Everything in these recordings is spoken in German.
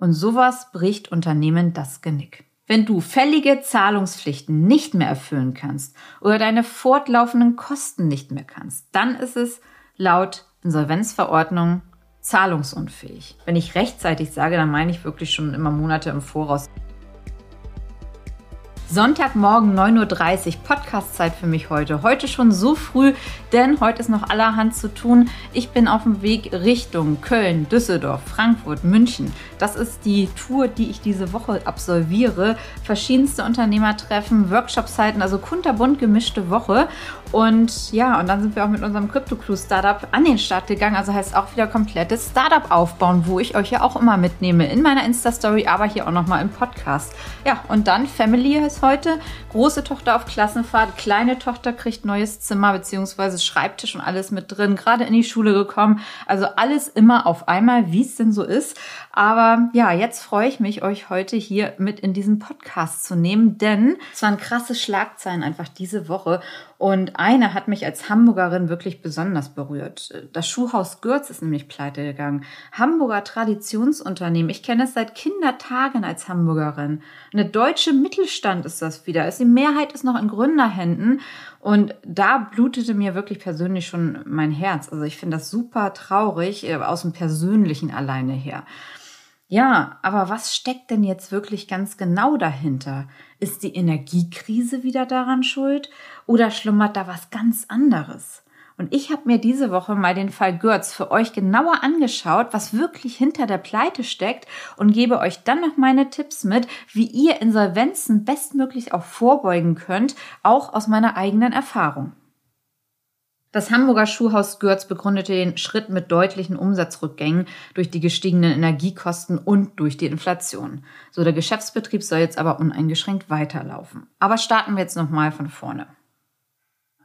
Und sowas bricht Unternehmen das Genick. Wenn du fällige Zahlungspflichten nicht mehr erfüllen kannst oder deine fortlaufenden Kosten nicht mehr kannst, dann ist es laut Insolvenzverordnung zahlungsunfähig. Wenn ich rechtzeitig sage, dann meine ich wirklich schon immer Monate im Voraus. Sonntagmorgen 9.30 Uhr, Podcastzeit für mich heute. Heute schon so früh, denn heute ist noch allerhand zu tun. Ich bin auf dem Weg Richtung Köln, Düsseldorf, Frankfurt, München. Das ist die Tour, die ich diese Woche absolviere. Verschiedenste Unternehmertreffen, Workshop-Zeiten, also kunterbunt gemischte Woche. Und ja, und dann sind wir auch mit unserem Crypto Crew Startup an den Start gegangen. Also heißt auch wieder komplettes Startup aufbauen, wo ich euch ja auch immer mitnehme in meiner Insta-Story, aber hier auch nochmal im Podcast. Ja, und dann Family ist heute. Große Tochter auf Klassenfahrt, kleine Tochter kriegt neues Zimmer beziehungsweise Schreibtisch und alles mit drin, gerade in die Schule gekommen. Also alles immer auf einmal, wie es denn so ist. Aber ja, jetzt freue ich mich, euch heute hier mit in diesen Podcast zu nehmen, denn es waren krasse Schlagzeilen einfach diese Woche. Und eine hat mich als Hamburgerin wirklich besonders berührt. Das Schuhhaus Gürz ist nämlich pleite gegangen. Hamburger Traditionsunternehmen. Ich kenne es seit Kindertagen als Hamburgerin. Eine deutsche Mittelstand ist das wieder. Die Mehrheit ist noch in Gründerhänden. Und da blutete mir wirklich persönlich schon mein Herz. Also ich finde das super traurig, äh, aus dem Persönlichen alleine her. Ja, aber was steckt denn jetzt wirklich ganz genau dahinter? Ist die Energiekrise wieder daran schuld oder schlummert da was ganz anderes? Und ich habe mir diese Woche mal den Fall Görz für euch genauer angeschaut, was wirklich hinter der Pleite steckt und gebe euch dann noch meine Tipps mit, wie ihr Insolvenzen bestmöglich auch vorbeugen könnt, auch aus meiner eigenen Erfahrung. Das Hamburger Schuhhaus Görz begründete den Schritt mit deutlichen Umsatzrückgängen durch die gestiegenen Energiekosten und durch die Inflation. So der Geschäftsbetrieb soll jetzt aber uneingeschränkt weiterlaufen. Aber starten wir jetzt nochmal von vorne.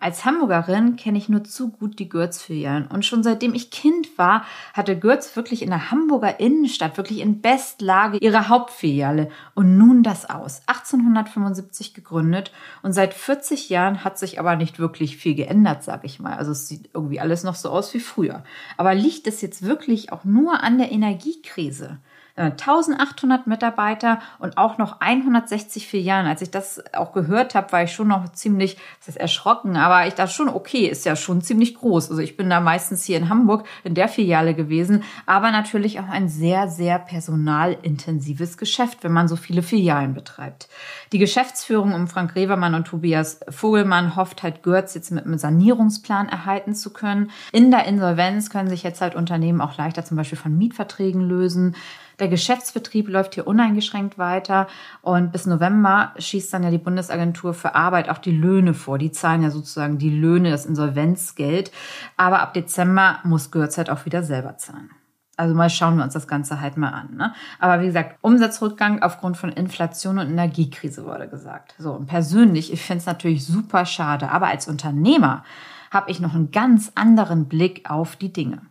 Als Hamburgerin kenne ich nur zu gut die Görz-Filialen und schon seitdem ich Kind war, hatte Görz wirklich in der Hamburger Innenstadt, wirklich in Bestlage ihre Hauptfiliale und nun das aus. 1875 gegründet und seit 40 Jahren hat sich aber nicht wirklich viel geändert, sag ich mal. Also es sieht irgendwie alles noch so aus wie früher. Aber liegt es jetzt wirklich auch nur an der Energiekrise? 1800 äh, Mitarbeiter und auch noch 160 Filialen. Als ich das auch gehört habe, war ich schon noch ziemlich, das ist erschrocken, aber ich dachte schon, okay, ist ja schon ziemlich groß. Also ich bin da meistens hier in Hamburg in der Filiale gewesen, aber natürlich auch ein sehr, sehr personalintensives Geschäft, wenn man so viele Filialen betreibt. Die Geschäftsführung um Frank Revermann und Tobias Vogelmann hofft halt Görz jetzt mit einem Sanierungsplan erhalten zu können. In der Insolvenz können sich jetzt halt Unternehmen auch leichter zum Beispiel von Mietverträgen lösen. Der Geschäftsbetrieb läuft hier uneingeschränkt weiter und bis November schießt dann ja die Bundesagentur für Arbeit auch die Löhne vor. Die zahlen ja sozusagen die Löhne, das Insolvenzgeld. Aber ab Dezember muss Görz halt auch wieder selber zahlen. Also mal schauen wir uns das Ganze halt mal an. Ne? Aber wie gesagt, Umsatzrückgang aufgrund von Inflation und Energiekrise wurde gesagt. So, und persönlich, ich finde es natürlich super schade, aber als Unternehmer habe ich noch einen ganz anderen Blick auf die Dinge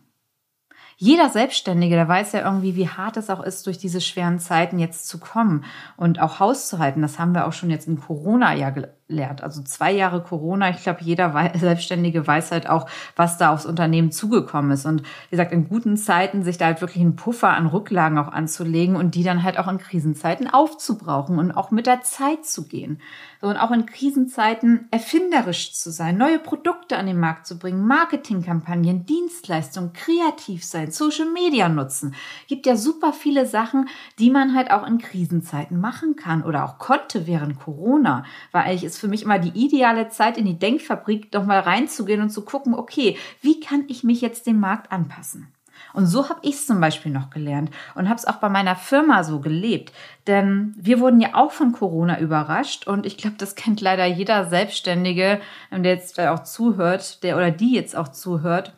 jeder Selbstständige, der weiß ja irgendwie, wie hart es auch ist, durch diese schweren Zeiten jetzt zu kommen und auch Haus zu halten. Das haben wir auch schon jetzt in Corona ja lehrt. Also zwei Jahre Corona. Ich glaube, jeder Selbstständige weiß halt auch, was da aufs Unternehmen zugekommen ist. Und wie gesagt, in guten Zeiten sich da halt wirklich einen Puffer an Rücklagen auch anzulegen und die dann halt auch in Krisenzeiten aufzubrauchen und auch mit der Zeit zu gehen. So, und auch in Krisenzeiten erfinderisch zu sein, neue Produkte an den Markt zu bringen, Marketingkampagnen, Dienstleistungen, kreativ sein, Social Media nutzen. Gibt ja super viele Sachen, die man halt auch in Krisenzeiten machen kann oder auch konnte während Corona, weil eigentlich ist für mich immer die ideale Zeit, in die Denkfabrik doch mal reinzugehen und zu gucken, okay, wie kann ich mich jetzt dem Markt anpassen? Und so habe ich es zum Beispiel noch gelernt und habe es auch bei meiner Firma so gelebt. Denn wir wurden ja auch von Corona überrascht und ich glaube, das kennt leider jeder Selbstständige, der jetzt auch zuhört, der oder die jetzt auch zuhört.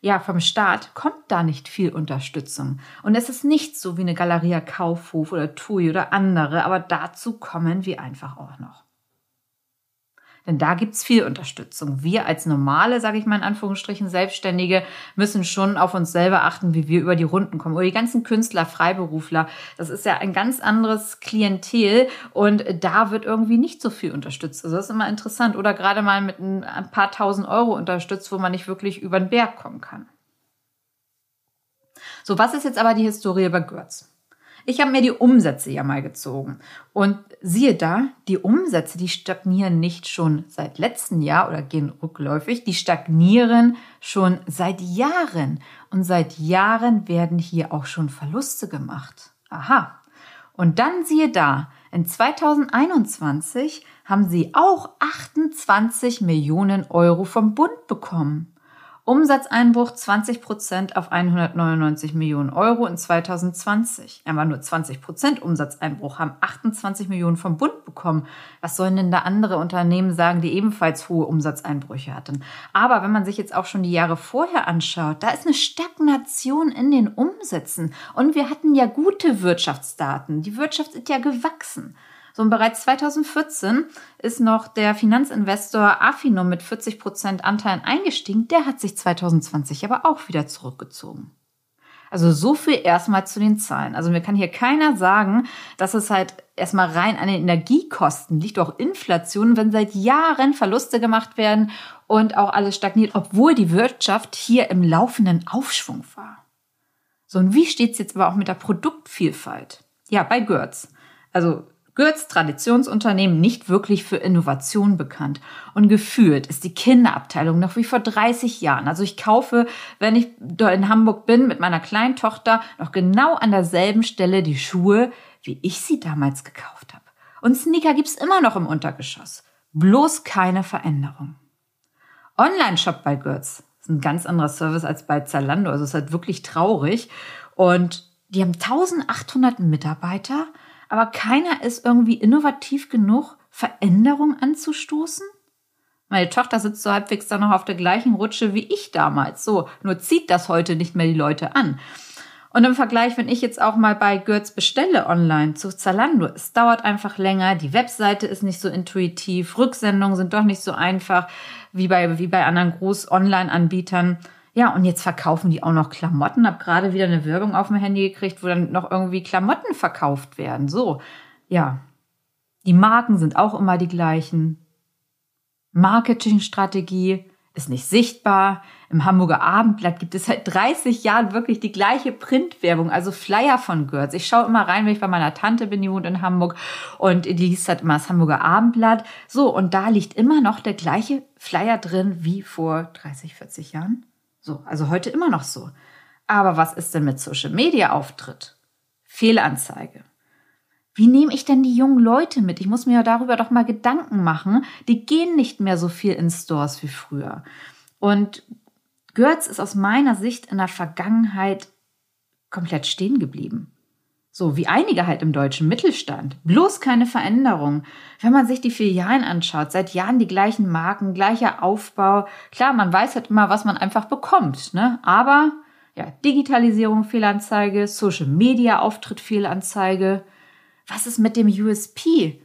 Ja, vom Staat kommt da nicht viel Unterstützung. Und es ist nicht so wie eine Galeria Kaufhof oder TUI oder andere, aber dazu kommen wir einfach auch noch. Denn da gibt's viel Unterstützung. Wir als normale, sage ich mal in Anführungsstrichen, Selbstständige müssen schon auf uns selber achten, wie wir über die Runden kommen. Oder die ganzen Künstler, Freiberufler, das ist ja ein ganz anderes Klientel und da wird irgendwie nicht so viel unterstützt. Also das ist immer interessant. Oder gerade mal mit ein paar tausend Euro unterstützt, wo man nicht wirklich über den Berg kommen kann. So, was ist jetzt aber die Historie bei Görz? Ich habe mir die Umsätze ja mal gezogen. Und siehe da, die Umsätze, die stagnieren nicht schon seit letztem Jahr oder gehen rückläufig, die stagnieren schon seit Jahren. Und seit Jahren werden hier auch schon Verluste gemacht. Aha. Und dann siehe da, in 2021 haben sie auch 28 Millionen Euro vom Bund bekommen. Umsatzeinbruch 20 Prozent auf 199 Millionen Euro in 2020. Er war nur 20 Prozent Umsatzeinbruch, haben 28 Millionen vom Bund bekommen. Was sollen denn da andere Unternehmen sagen, die ebenfalls hohe Umsatzeinbrüche hatten? Aber wenn man sich jetzt auch schon die Jahre vorher anschaut, da ist eine Stagnation in den Umsätzen. Und wir hatten ja gute Wirtschaftsdaten. Die Wirtschaft ist ja gewachsen. So, und bereits 2014 ist noch der Finanzinvestor Affinum mit 40 Prozent Anteilen eingestiegen. Der hat sich 2020 aber auch wieder zurückgezogen. Also so viel erstmal zu den Zahlen. Also mir kann hier keiner sagen, dass es halt erstmal rein an den Energiekosten liegt, auch Inflation, wenn seit Jahren Verluste gemacht werden und auch alles stagniert, obwohl die Wirtschaft hier im laufenden Aufschwung war. So, und wie steht's jetzt aber auch mit der Produktvielfalt? Ja, bei Götz. Also Gürz Traditionsunternehmen nicht wirklich für Innovation bekannt. Und gefühlt ist die Kinderabteilung noch wie vor 30 Jahren. Also ich kaufe, wenn ich in Hamburg bin mit meiner kleinen Tochter, noch genau an derselben Stelle die Schuhe, wie ich sie damals gekauft habe. Und Sneaker gibt's immer noch im Untergeschoss. Bloß keine Veränderung. Online-Shop bei Gürz ist ein ganz anderer Service als bei Zalando. Also es ist halt wirklich traurig. Und die haben 1800 Mitarbeiter aber keiner ist irgendwie innovativ genug, Veränderung anzustoßen? Meine Tochter sitzt so halbwegs da noch auf der gleichen Rutsche wie ich damals. So, nur zieht das heute nicht mehr die Leute an. Und im Vergleich, wenn ich jetzt auch mal bei Götz bestelle online zu Zalando, es dauert einfach länger, die Webseite ist nicht so intuitiv, Rücksendungen sind doch nicht so einfach wie bei, wie bei anderen Groß-Online-Anbietern. Ja, und jetzt verkaufen die auch noch Klamotten. Hab gerade wieder eine Werbung auf dem Handy gekriegt, wo dann noch irgendwie Klamotten verkauft werden. So, ja. Die Marken sind auch immer die gleichen. Marketingstrategie ist nicht sichtbar. Im Hamburger Abendblatt gibt es seit 30 Jahren wirklich die gleiche Printwerbung, also Flyer von Götz. Ich schaue immer rein, wenn ich bei meiner Tante bin, die wohnt in Hamburg und die liest halt immer das Hamburger Abendblatt. So, und da liegt immer noch der gleiche Flyer drin wie vor 30, 40 Jahren. So, also heute immer noch so. Aber was ist denn mit Social Media Auftritt? Fehlanzeige. Wie nehme ich denn die jungen Leute mit? Ich muss mir ja darüber doch mal Gedanken machen. Die gehen nicht mehr so viel in Stores wie früher. Und Götz ist aus meiner Sicht in der Vergangenheit komplett stehen geblieben. So wie einige halt im deutschen Mittelstand. Bloß keine Veränderung. Wenn man sich die Filialen anschaut, seit Jahren die gleichen Marken, gleicher Aufbau. Klar, man weiß halt immer, was man einfach bekommt, ne? Aber ja, Digitalisierung Fehlanzeige, Social Media Auftritt Fehlanzeige. Was ist mit dem USP?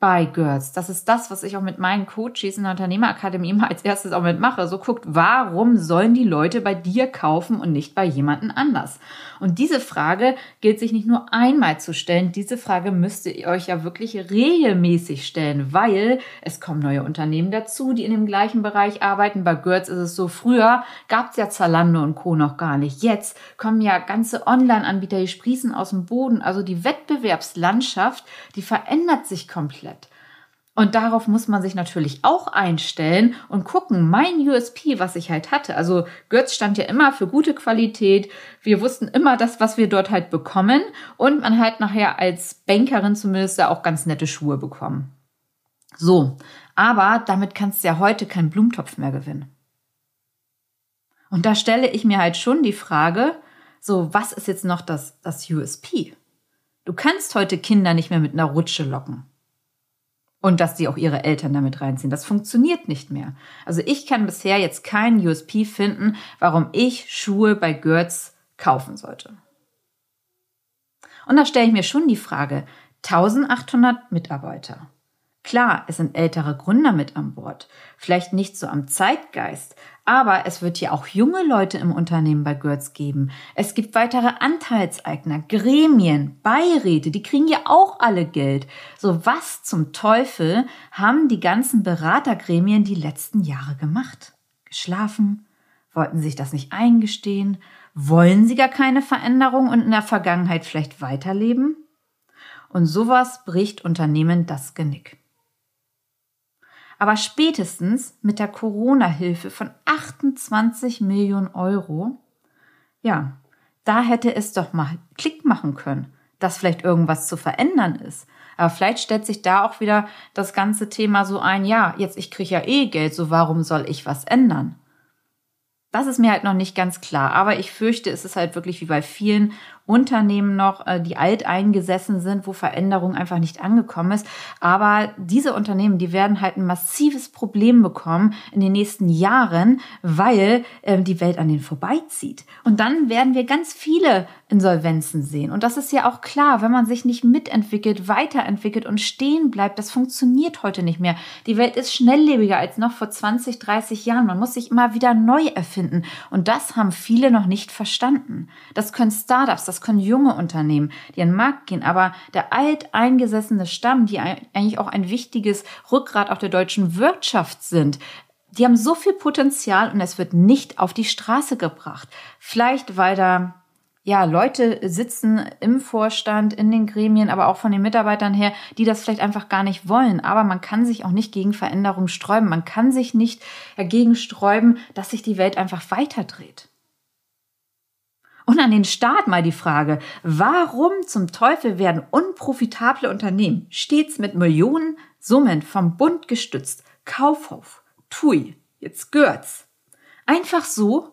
Bei Girls. Das ist das, was ich auch mit meinen Coaches in der Unternehmerakademie immer als erstes auch mitmache. So guckt, warum sollen die Leute bei dir kaufen und nicht bei jemandem anders? Und diese Frage gilt sich nicht nur einmal zu stellen. Diese Frage müsst ihr euch ja wirklich regelmäßig stellen, weil es kommen neue Unternehmen dazu, die in dem gleichen Bereich arbeiten. Bei Girls ist es so, früher gab es ja Zalando und Co. noch gar nicht. Jetzt kommen ja ganze Online-Anbieter, die sprießen aus dem Boden. Also die Wettbewerbslandschaft, die verändert sich komplett. Und darauf muss man sich natürlich auch einstellen und gucken, mein USP, was ich halt hatte. Also Götz stand ja immer für gute Qualität. Wir wussten immer das, was wir dort halt bekommen. Und man halt nachher als Bankerin zumindest auch ganz nette Schuhe bekommen. So, aber damit kannst du ja heute keinen Blumentopf mehr gewinnen. Und da stelle ich mir halt schon die Frage, so, was ist jetzt noch das, das USP? Du kannst heute Kinder nicht mehr mit einer Rutsche locken. Und dass sie auch ihre Eltern damit reinziehen. Das funktioniert nicht mehr. Also ich kann bisher jetzt keinen USP finden, warum ich Schuhe bei Götz kaufen sollte. Und da stelle ich mir schon die Frage, 1800 Mitarbeiter. Klar, es sind ältere Gründer mit an Bord, vielleicht nicht so am Zeitgeist, aber es wird ja auch junge Leute im Unternehmen bei Götz geben. Es gibt weitere Anteilseigner, Gremien, Beiräte, die kriegen ja auch alle Geld. So was zum Teufel haben die ganzen Beratergremien die letzten Jahre gemacht? Geschlafen? Wollten sich das nicht eingestehen? Wollen sie gar keine Veränderung und in der Vergangenheit vielleicht weiterleben? Und sowas bricht Unternehmen das Genick. Aber spätestens mit der Corona-Hilfe von 28 Millionen Euro, ja, da hätte es doch mal Klick machen können, dass vielleicht irgendwas zu verändern ist. Aber vielleicht stellt sich da auch wieder das ganze Thema so ein, ja, jetzt ich kriege ja eh Geld, so warum soll ich was ändern? Das ist mir halt noch nicht ganz klar, aber ich fürchte, es ist halt wirklich wie bei vielen Unternehmen noch, äh, die alteingesessen sind, wo Veränderung einfach nicht angekommen ist. Aber diese Unternehmen, die werden halt ein massives Problem bekommen in den nächsten Jahren, weil äh, die Welt an denen vorbeizieht. Und dann werden wir ganz viele Insolvenzen sehen. Und das ist ja auch klar, wenn man sich nicht mitentwickelt, weiterentwickelt und stehen bleibt, das funktioniert heute nicht mehr. Die Welt ist schnelllebiger als noch vor 20, 30 Jahren. Man muss sich immer wieder neu erfinden. Und das haben viele noch nicht verstanden. Das können Startups, das können junge Unternehmen, die an den Markt gehen. Aber der alteingesessene Stamm, die eigentlich auch ein wichtiges Rückgrat auch der deutschen Wirtschaft sind, die haben so viel Potenzial und es wird nicht auf die Straße gebracht. Vielleicht, weil da ja, Leute sitzen im Vorstand, in den Gremien, aber auch von den Mitarbeitern her, die das vielleicht einfach gar nicht wollen. Aber man kann sich auch nicht gegen Veränderungen sträuben. Man kann sich nicht dagegen sträuben, dass sich die Welt einfach weiterdreht. Und an den Staat mal die Frage, warum zum Teufel werden unprofitable Unternehmen stets mit Millionen Summen vom Bund gestützt? Kaufhof, TUI, jetzt Görz. Einfach so,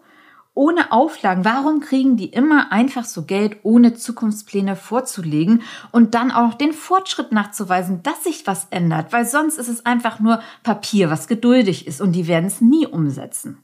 ohne Auflagen. Warum kriegen die immer einfach so Geld, ohne Zukunftspläne vorzulegen und dann auch den Fortschritt nachzuweisen, dass sich was ändert? Weil sonst ist es einfach nur Papier, was geduldig ist und die werden es nie umsetzen.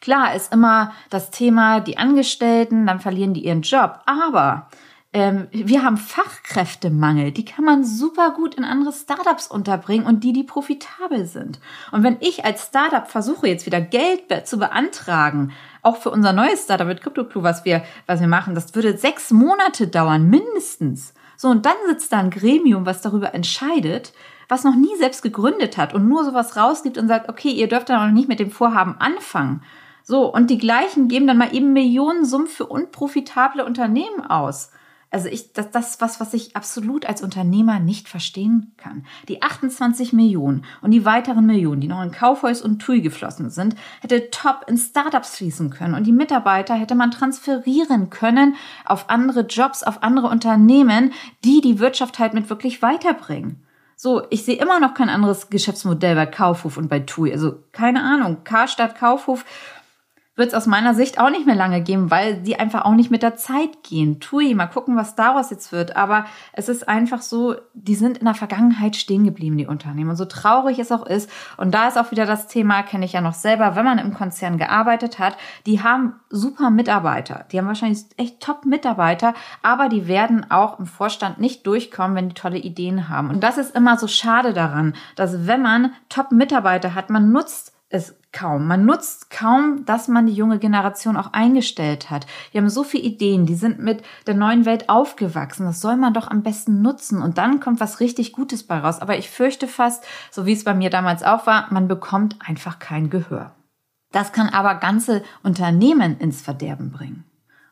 Klar ist immer das Thema, die Angestellten, dann verlieren die ihren Job. Aber ähm, wir haben Fachkräftemangel. Die kann man super gut in andere Startups unterbringen und die, die profitabel sind. Und wenn ich als Startup versuche, jetzt wieder Geld zu beantragen, auch für unser neues Startup mit CryptoClue, was wir, was wir machen, das würde sechs Monate dauern, mindestens. So, und dann sitzt da ein Gremium, was darüber entscheidet, was noch nie selbst gegründet hat und nur sowas rausgibt und sagt, okay, ihr dürft dann auch nicht mit dem Vorhaben anfangen. So, und die gleichen geben dann mal eben Millionensummen für unprofitable Unternehmen aus. Also ich, das, das was, was ich absolut als Unternehmer nicht verstehen kann. Die 28 Millionen und die weiteren Millionen, die noch in Kaufhaus und TUI geflossen sind, hätte top in Startups fließen können und die Mitarbeiter hätte man transferieren können auf andere Jobs, auf andere Unternehmen, die die Wirtschaft halt mit wirklich weiterbringen. So, ich sehe immer noch kein anderes Geschäftsmodell bei Kaufhof und bei TUI. Also keine Ahnung, Karstadt, Kaufhof wird es aus meiner Sicht auch nicht mehr lange geben, weil die einfach auch nicht mit der Zeit gehen. Tui, mal gucken, was daraus jetzt wird. Aber es ist einfach so, die sind in der Vergangenheit stehen geblieben, die Unternehmen. Und so traurig es auch ist, und da ist auch wieder das Thema, kenne ich ja noch selber, wenn man im Konzern gearbeitet hat, die haben super Mitarbeiter. Die haben wahrscheinlich echt top Mitarbeiter, aber die werden auch im Vorstand nicht durchkommen, wenn die tolle Ideen haben. Und das ist immer so schade daran, dass wenn man top Mitarbeiter hat, man nutzt es kaum. Man nutzt kaum, dass man die junge Generation auch eingestellt hat. Die haben so viele Ideen, die sind mit der neuen Welt aufgewachsen. Das soll man doch am besten nutzen und dann kommt was richtig Gutes bei raus. Aber ich fürchte fast, so wie es bei mir damals auch war, man bekommt einfach kein Gehör. Das kann aber ganze Unternehmen ins Verderben bringen.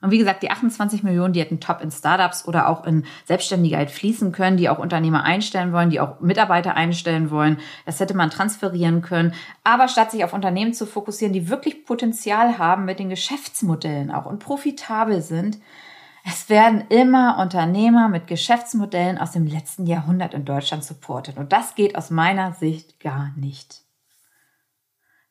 Und wie gesagt, die 28 Millionen, die hätten top in Startups oder auch in Selbstständigkeit fließen können, die auch Unternehmer einstellen wollen, die auch Mitarbeiter einstellen wollen. Das hätte man transferieren können. Aber statt sich auf Unternehmen zu fokussieren, die wirklich Potenzial haben mit den Geschäftsmodellen auch und profitabel sind, es werden immer Unternehmer mit Geschäftsmodellen aus dem letzten Jahrhundert in Deutschland supportet. Und das geht aus meiner Sicht gar nicht.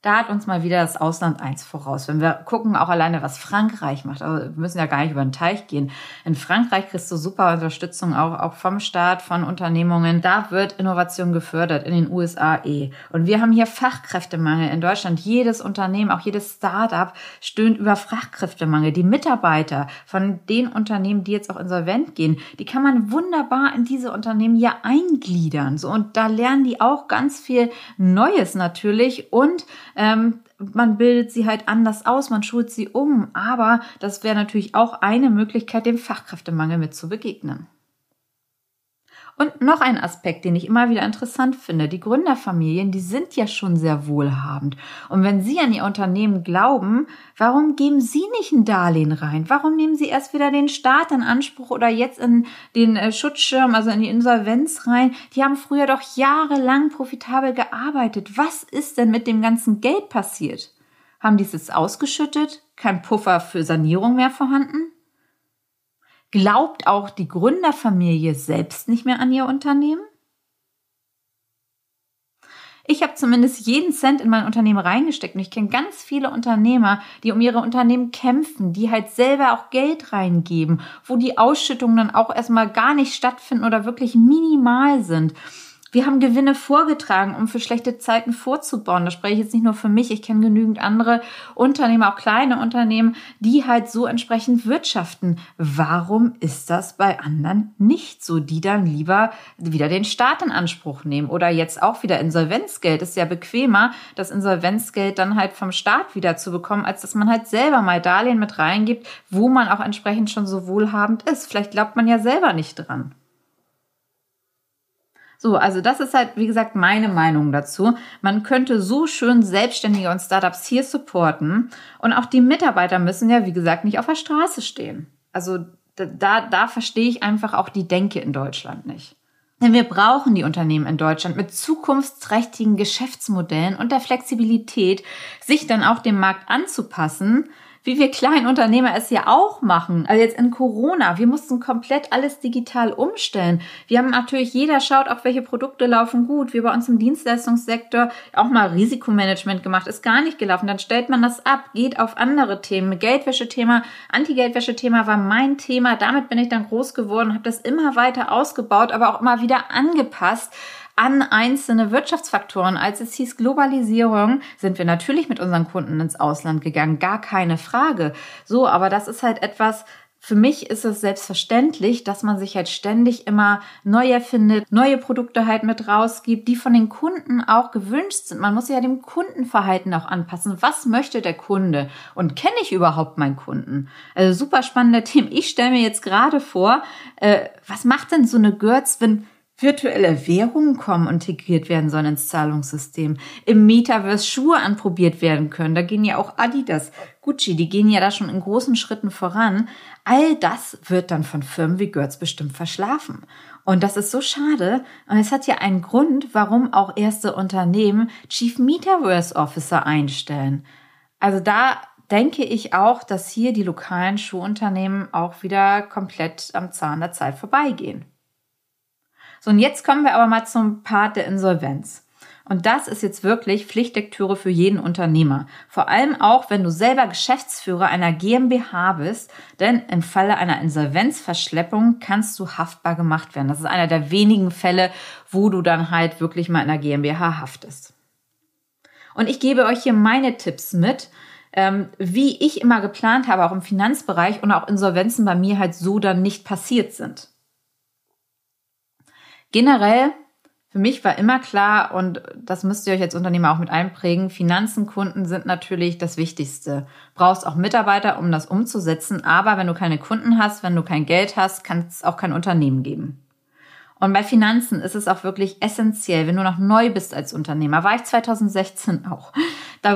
Da hat uns mal wieder das Ausland eins voraus. Wenn wir gucken, auch alleine, was Frankreich macht, also wir müssen ja gar nicht über den Teich gehen. In Frankreich kriegst du super Unterstützung auch, auch vom Staat, von Unternehmungen. Da wird Innovation gefördert, in den USA eh. Und wir haben hier Fachkräftemangel in Deutschland. Jedes Unternehmen, auch jedes Startup stöhnt über Fachkräftemangel. Die Mitarbeiter von den Unternehmen, die jetzt auch insolvent gehen, die kann man wunderbar in diese Unternehmen ja eingliedern. So, und da lernen die auch ganz viel Neues natürlich und ähm, man bildet sie halt anders aus, man schult sie um. Aber das wäre natürlich auch eine Möglichkeit, dem Fachkräftemangel mit zu begegnen. Und noch ein Aspekt, den ich immer wieder interessant finde. Die Gründerfamilien, die sind ja schon sehr wohlhabend. Und wenn Sie an Ihr Unternehmen glauben, warum geben Sie nicht ein Darlehen rein? Warum nehmen Sie erst wieder den Staat in Anspruch oder jetzt in den äh, Schutzschirm, also in die Insolvenz rein? Die haben früher doch jahrelang profitabel gearbeitet. Was ist denn mit dem ganzen Geld passiert? Haben die es jetzt ausgeschüttet? Kein Puffer für Sanierung mehr vorhanden? Glaubt auch die Gründerfamilie selbst nicht mehr an ihr Unternehmen? Ich habe zumindest jeden Cent in mein Unternehmen reingesteckt und ich kenne ganz viele Unternehmer, die um ihre Unternehmen kämpfen, die halt selber auch Geld reingeben, wo die Ausschüttungen dann auch erstmal gar nicht stattfinden oder wirklich minimal sind. Wir haben Gewinne vorgetragen, um für schlechte Zeiten vorzubauen. Das spreche ich jetzt nicht nur für mich. Ich kenne genügend andere Unternehmer, auch kleine Unternehmen, die halt so entsprechend wirtschaften. Warum ist das bei anderen nicht so, die dann lieber wieder den Staat in Anspruch nehmen oder jetzt auch wieder Insolvenzgeld? Ist ja bequemer, das Insolvenzgeld dann halt vom Staat wieder zu bekommen, als dass man halt selber mal Darlehen mit reingibt, wo man auch entsprechend schon so wohlhabend ist. Vielleicht glaubt man ja selber nicht dran. So, also das ist halt, wie gesagt, meine Meinung dazu. Man könnte so schön Selbstständige und Startups hier supporten. Und auch die Mitarbeiter müssen ja, wie gesagt, nicht auf der Straße stehen. Also da, da verstehe ich einfach auch die Denke in Deutschland nicht. Denn wir brauchen die Unternehmen in Deutschland mit zukunftsträchtigen Geschäftsmodellen und der Flexibilität, sich dann auch dem Markt anzupassen wie wir kleinen Unternehmer es ja auch machen. Also jetzt in Corona, wir mussten komplett alles digital umstellen. Wir haben natürlich, jeder schaut, auch welche Produkte laufen gut. Wir bei uns im Dienstleistungssektor auch mal Risikomanagement gemacht, ist gar nicht gelaufen. Dann stellt man das ab, geht auf andere Themen. Geldwäsche-Thema, Anti-Geldwäsche-Thema war mein Thema. Damit bin ich dann groß geworden, habe das immer weiter ausgebaut, aber auch immer wieder angepasst an einzelne Wirtschaftsfaktoren. Als es hieß Globalisierung, sind wir natürlich mit unseren Kunden ins Ausland gegangen, gar keine Frage. So, aber das ist halt etwas, für mich ist es selbstverständlich, dass man sich halt ständig immer neu erfindet, neue Produkte halt mit rausgibt, die von den Kunden auch gewünscht sind. Man muss ja dem Kundenverhalten auch anpassen. Was möchte der Kunde? Und kenne ich überhaupt meinen Kunden? Also super spannender Thema. Ich stelle mir jetzt gerade vor, äh, was macht denn so eine Görz, wenn virtuelle Währungen kommen und integriert werden sollen ins Zahlungssystem. Im Metaverse Schuhe anprobiert werden können. Da gehen ja auch Adidas, Gucci, die gehen ja da schon in großen Schritten voran. All das wird dann von Firmen wie Götz bestimmt verschlafen. Und das ist so schade. Und es hat ja einen Grund, warum auch erste Unternehmen Chief Metaverse Officer einstellen. Also da denke ich auch, dass hier die lokalen Schuhunternehmen auch wieder komplett am Zahn der Zeit vorbeigehen. So, und jetzt kommen wir aber mal zum Part der Insolvenz. Und das ist jetzt wirklich Pflichtlektüre für jeden Unternehmer. Vor allem auch, wenn du selber Geschäftsführer einer GmbH bist, denn im Falle einer Insolvenzverschleppung kannst du haftbar gemacht werden. Das ist einer der wenigen Fälle, wo du dann halt wirklich mal in einer GmbH haftest. Und ich gebe euch hier meine Tipps mit, ähm, wie ich immer geplant habe, auch im Finanzbereich und auch Insolvenzen bei mir halt so dann nicht passiert sind. Generell, für mich war immer klar, und das müsst ihr euch als Unternehmer auch mit einprägen, Finanzen, Kunden sind natürlich das Wichtigste. Brauchst auch Mitarbeiter, um das umzusetzen, aber wenn du keine Kunden hast, wenn du kein Geld hast, kann es auch kein Unternehmen geben. Und bei Finanzen ist es auch wirklich essentiell, wenn du noch neu bist als Unternehmer. War ich 2016 auch.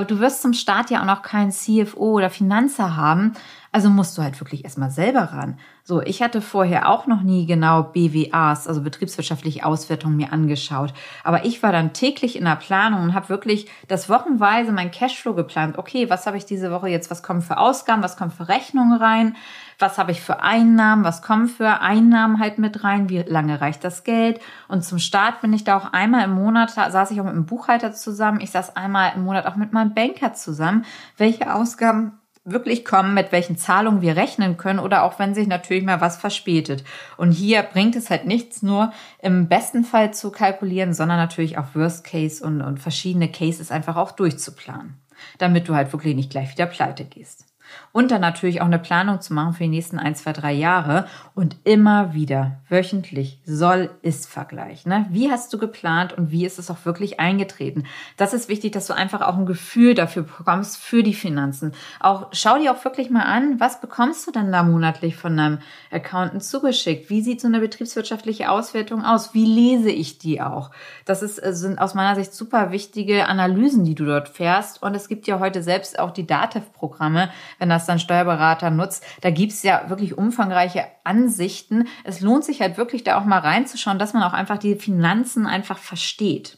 Du wirst zum Start ja auch noch keinen CFO oder Finanzer haben. Also musst du halt wirklich erstmal selber ran. So, ich hatte vorher auch noch nie genau BWAs, also betriebswirtschaftliche Auswertungen, mir angeschaut. Aber ich war dann täglich in der Planung und habe wirklich das wochenweise mein Cashflow geplant. Okay, was habe ich diese Woche jetzt? Was kommen für Ausgaben? Was kommen für Rechnungen rein? Was habe ich für Einnahmen? Was kommen für Einnahmen halt mit rein? Wie lange reicht das Geld? Und zum Start bin ich da auch einmal im Monat, saß ich auch mit einem Buchhalter zusammen. Ich saß einmal im Monat auch mit meinem Banker zusammen. Welche Ausgaben wirklich kommen, mit welchen Zahlungen wir rechnen können oder auch wenn sich natürlich mal was verspätet. Und hier bringt es halt nichts nur im besten Fall zu kalkulieren, sondern natürlich auch Worst Case und, und verschiedene Cases einfach auch durchzuplanen, damit du halt wirklich nicht gleich wieder pleite gehst. Und dann natürlich auch eine Planung zu machen für die nächsten ein, zwei, drei Jahre und immer wieder wöchentlich Soll-Ist-Vergleich. Ne? Wie hast du geplant und wie ist es auch wirklich eingetreten? Das ist wichtig, dass du einfach auch ein Gefühl dafür bekommst für die Finanzen. Auch schau dir auch wirklich mal an, was bekommst du denn da monatlich von deinem Accountant zugeschickt? Wie sieht so eine betriebswirtschaftliche Auswertung aus? Wie lese ich die auch? Das ist, äh, sind aus meiner Sicht super wichtige Analysen, die du dort fährst. Und es gibt ja heute selbst auch die DATEV-Programme, wenn das dann Steuerberater nutzt. Da gibt's ja wirklich umfangreiche Ansichten. Es lohnt sich halt wirklich da auch mal reinzuschauen, dass man auch einfach die Finanzen einfach versteht.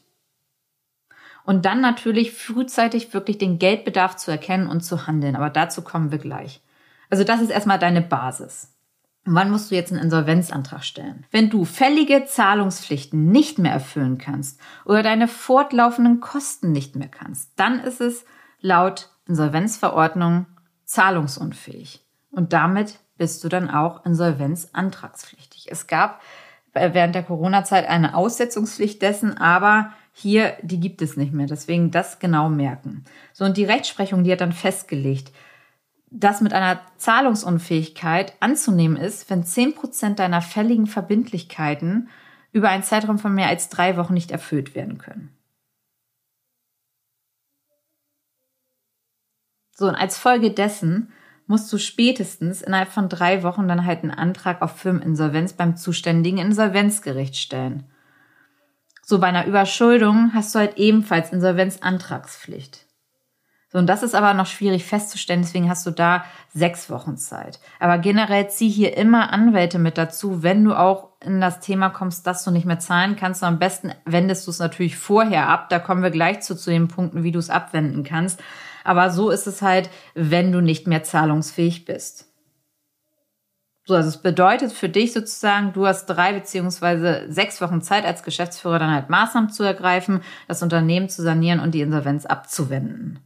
Und dann natürlich frühzeitig wirklich den Geldbedarf zu erkennen und zu handeln. Aber dazu kommen wir gleich. Also das ist erstmal deine Basis. Wann musst du jetzt einen Insolvenzantrag stellen? Wenn du fällige Zahlungspflichten nicht mehr erfüllen kannst oder deine fortlaufenden Kosten nicht mehr kannst, dann ist es laut Insolvenzverordnung zahlungsunfähig. Und damit bist du dann auch insolvenzantragspflichtig. Es gab während der Corona-Zeit eine Aussetzungspflicht dessen, aber hier, die gibt es nicht mehr. Deswegen das genau merken. So, und die Rechtsprechung, die hat dann festgelegt, dass mit einer Zahlungsunfähigkeit anzunehmen ist, wenn zehn Prozent deiner fälligen Verbindlichkeiten über einen Zeitraum von mehr als drei Wochen nicht erfüllt werden können. So, und als Folge dessen musst du spätestens innerhalb von drei Wochen dann halt einen Antrag auf Firmeninsolvenz beim zuständigen Insolvenzgericht stellen. So, bei einer Überschuldung hast du halt ebenfalls Insolvenzantragspflicht. So, und das ist aber noch schwierig festzustellen, deswegen hast du da sechs Wochen Zeit. Aber generell zieh hier immer Anwälte mit dazu, wenn du auch in das Thema kommst, dass du nicht mehr zahlen kannst. Und am besten wendest du es natürlich vorher ab. Da kommen wir gleich zu, zu den Punkten, wie du es abwenden kannst. Aber so ist es halt, wenn du nicht mehr zahlungsfähig bist. So, also es bedeutet für dich sozusagen, du hast drei beziehungsweise sechs Wochen Zeit als Geschäftsführer dann halt Maßnahmen zu ergreifen, das Unternehmen zu sanieren und die Insolvenz abzuwenden.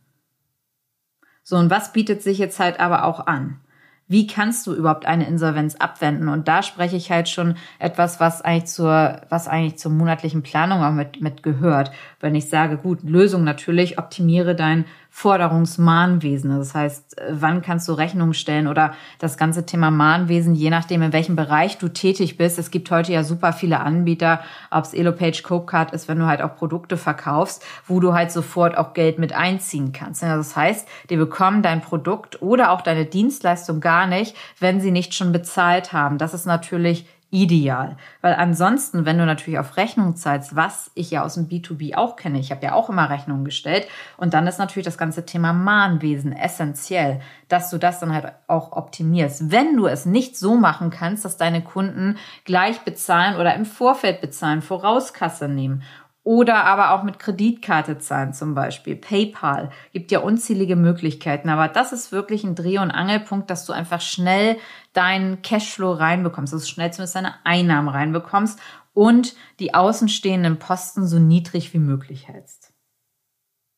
So, und was bietet sich jetzt halt aber auch an? Wie kannst du überhaupt eine Insolvenz abwenden? Und da spreche ich halt schon etwas, was eigentlich zur, was eigentlich zur monatlichen Planung auch mit, mit gehört. Wenn ich sage, gut, Lösung natürlich, optimiere dein Forderungsmahnwesen. Das heißt, wann kannst du Rechnungen stellen oder das ganze Thema Mahnwesen, je nachdem, in welchem Bereich du tätig bist. Es gibt heute ja super viele Anbieter, ob es Elopage Copecard ist, wenn du halt auch Produkte verkaufst, wo du halt sofort auch Geld mit einziehen kannst. Das heißt, die bekommen dein Produkt oder auch deine Dienstleistung gar nicht, wenn sie nicht schon bezahlt haben. Das ist natürlich ideal. Weil ansonsten, wenn du natürlich auf Rechnung zahlst, was ich ja aus dem B2B auch kenne, ich habe ja auch immer Rechnungen gestellt, und dann ist natürlich das ganze Thema Mahnwesen essentiell, dass du das dann halt auch optimierst. Wenn du es nicht so machen kannst, dass deine Kunden gleich bezahlen oder im Vorfeld bezahlen, Vorauskasse nehmen oder aber auch mit Kreditkarte zahlen zum Beispiel. PayPal gibt ja unzählige Möglichkeiten. Aber das ist wirklich ein Dreh- und Angelpunkt, dass du einfach schnell deinen Cashflow reinbekommst, dass du schnell zumindest deine Einnahmen reinbekommst und die außenstehenden Posten so niedrig wie möglich hältst.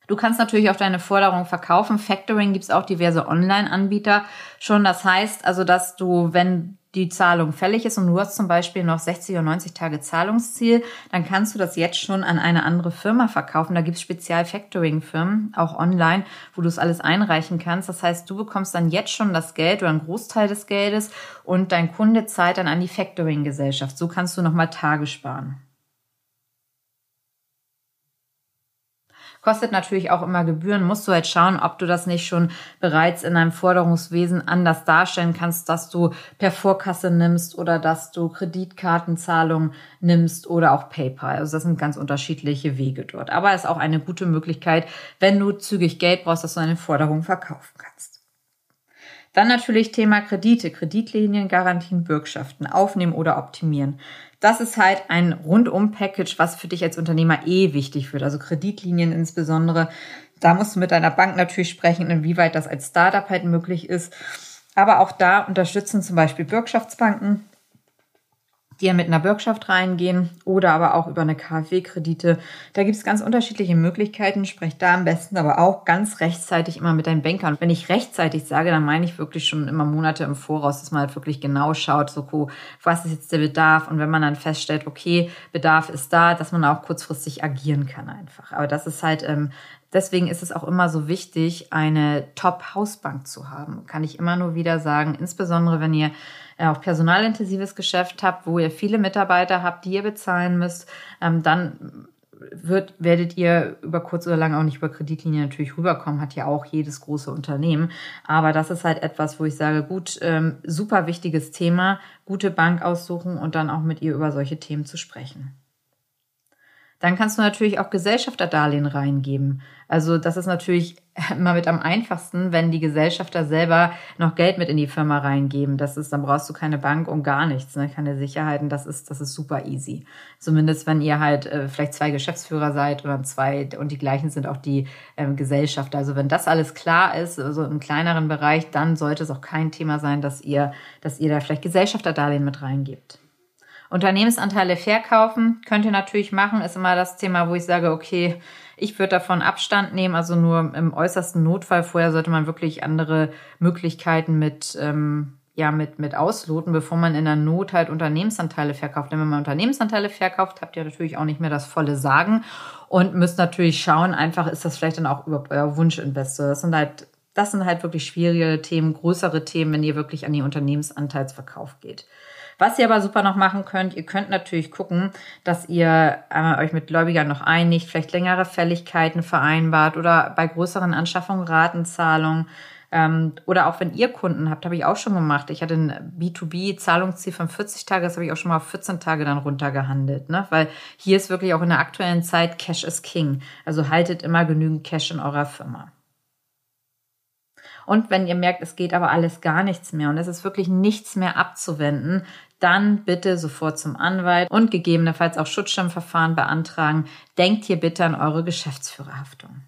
Du kannst natürlich auch deine Forderung verkaufen. Factoring gibt's auch diverse Online-Anbieter schon. Das heißt also, dass du, wenn die Zahlung fällig ist und du hast zum Beispiel noch 60 oder 90 Tage Zahlungsziel, dann kannst du das jetzt schon an eine andere Firma verkaufen. Da gibt es Spezial-Factoring-Firmen, auch online, wo du es alles einreichen kannst. Das heißt, du bekommst dann jetzt schon das Geld oder einen Großteil des Geldes und dein Kunde zahlt dann an die Factoring-Gesellschaft. So kannst du nochmal Tage sparen. Kostet natürlich auch immer Gebühren. Musst du halt schauen, ob du das nicht schon bereits in deinem Forderungswesen anders darstellen kannst, dass du per Vorkasse nimmst oder dass du Kreditkartenzahlungen nimmst oder auch PayPal. Also das sind ganz unterschiedliche Wege dort. Aber es ist auch eine gute Möglichkeit, wenn du zügig Geld brauchst, dass du eine Forderung verkaufen kannst. Dann natürlich Thema Kredite, Kreditlinien, Garantien, Bürgschaften aufnehmen oder optimieren. Das ist halt ein Rundum-Package, was für dich als Unternehmer eh wichtig wird. Also Kreditlinien insbesondere. Da musst du mit deiner Bank natürlich sprechen, inwieweit das als Startup halt möglich ist. Aber auch da unterstützen zum Beispiel Bürgschaftsbanken die ja mit einer Bürgschaft reingehen oder aber auch über eine KfW-Kredite. Da gibt es ganz unterschiedliche Möglichkeiten. Sprech da am besten aber auch ganz rechtzeitig immer mit deinen Bankern. Und wenn ich rechtzeitig sage, dann meine ich wirklich schon immer Monate im Voraus, dass man halt wirklich genau schaut, so, was ist jetzt der Bedarf? Und wenn man dann feststellt, okay, Bedarf ist da, dass man auch kurzfristig agieren kann einfach. Aber das ist halt ähm, deswegen ist es auch immer so wichtig, eine Top-Hausbank zu haben. Kann ich immer nur wieder sagen, insbesondere wenn ihr äh, auch personalintensives Geschäft habt, wo ihr viele Mitarbeiter habt, die ihr bezahlen müsst, ähm, dann wird, werdet ihr über kurz oder lang auch nicht über Kreditlinie natürlich rüberkommen, hat ja auch jedes große Unternehmen. Aber das ist halt etwas, wo ich sage, gut, ähm, super wichtiges Thema, gute Bank aussuchen und dann auch mit ihr über solche Themen zu sprechen. Dann kannst du natürlich auch Gesellschafterdarlehen reingeben. Also das ist natürlich immer mit am einfachsten, wenn die Gesellschafter selber noch Geld mit in die Firma reingeben. Das ist, dann brauchst du keine Bank und gar nichts, ne? keine Sicherheiten. Das ist, das ist super easy. Zumindest wenn ihr halt äh, vielleicht zwei Geschäftsführer seid oder zwei und die gleichen sind auch die ähm, Gesellschafter. Also wenn das alles klar ist, also im kleineren Bereich, dann sollte es auch kein Thema sein, dass ihr, dass ihr da vielleicht Gesellschafterdarlehen mit reingebt. Unternehmensanteile verkaufen könnt ihr natürlich machen, ist immer das Thema, wo ich sage, okay, ich würde davon Abstand nehmen, also nur im äußersten Notfall. Vorher sollte man wirklich andere Möglichkeiten mit, ähm, ja, mit, mit ausloten, bevor man in der Not halt Unternehmensanteile verkauft. Denn wenn man Unternehmensanteile verkauft, habt ihr natürlich auch nicht mehr das volle Sagen und müsst natürlich schauen, einfach ist das vielleicht dann auch überhaupt euer Wunschinvestor. Das sind halt, das sind halt wirklich schwierige Themen, größere Themen, wenn ihr wirklich an die Unternehmensanteilsverkauf geht. Was ihr aber super noch machen könnt, ihr könnt natürlich gucken, dass ihr äh, euch mit Gläubigern noch einigt, vielleicht längere Fälligkeiten vereinbart oder bei größeren Anschaffungen Ratenzahlungen. Ähm, oder auch wenn ihr Kunden habt, habe ich auch schon gemacht. Ich hatte ein B2B-Zahlungsziel von 40 Tage, das habe ich auch schon mal auf 14 Tage dann runtergehandelt. Ne? Weil hier ist wirklich auch in der aktuellen Zeit Cash is King. Also haltet immer genügend Cash in eurer Firma. Und wenn ihr merkt, es geht aber alles gar nichts mehr und es ist wirklich nichts mehr abzuwenden, dann bitte sofort zum Anwalt und gegebenenfalls auch Schutzschirmverfahren beantragen. Denkt hier bitte an eure Geschäftsführerhaftung.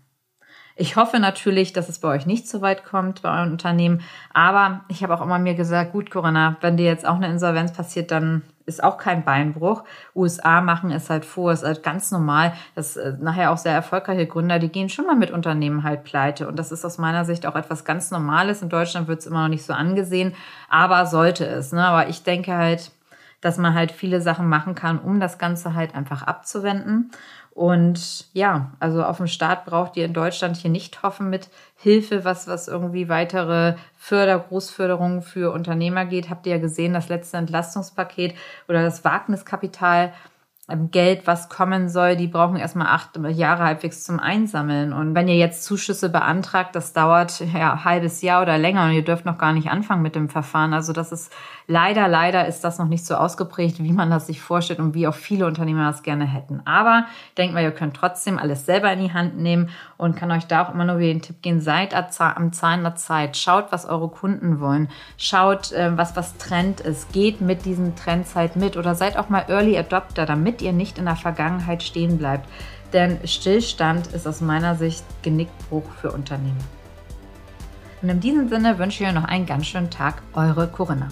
Ich hoffe natürlich, dass es bei euch nicht so weit kommt bei eurem Unternehmen. Aber ich habe auch immer mir gesagt, gut, Corinna, wenn dir jetzt auch eine Insolvenz passiert, dann ist auch kein Beinbruch. USA machen es halt vor, ist halt ganz normal. dass äh, nachher auch sehr erfolgreiche Gründer, die gehen schon mal mit Unternehmen halt pleite. Und das ist aus meiner Sicht auch etwas ganz Normales. In Deutschland wird es immer noch nicht so angesehen, aber sollte es. Ne? Aber ich denke halt, dass man halt viele Sachen machen kann, um das Ganze halt einfach abzuwenden. Und ja, also auf dem Start braucht ihr in Deutschland hier nicht hoffen mit Hilfe, was, was irgendwie weitere Förder, Großförderungen für Unternehmer geht. Habt ihr ja gesehen, das letzte Entlastungspaket oder das Wagniskapital Geld, was kommen soll, die brauchen erstmal acht Jahre halbwegs zum Einsammeln. Und wenn ihr jetzt Zuschüsse beantragt, das dauert ja ein halbes Jahr oder länger und ihr dürft noch gar nicht anfangen mit dem Verfahren. Also das ist leider, leider ist das noch nicht so ausgeprägt, wie man das sich vorstellt und wie auch viele Unternehmer das gerne hätten. Aber denkt mal, ihr könnt trotzdem alles selber in die Hand nehmen und kann euch da auch immer nur wieder den Tipp gehen, seid am Zahn der Zeit. Schaut, was eure Kunden wollen. Schaut, ähm, was, was Trend ist. Geht mit diesen Trends halt mit oder seid auch mal Early Adopter, ihr nicht in der Vergangenheit stehen bleibt. Denn Stillstand ist aus meiner Sicht Genickbruch für Unternehmen. Und in diesem Sinne wünsche ich euch noch einen ganz schönen Tag. Eure Corinna.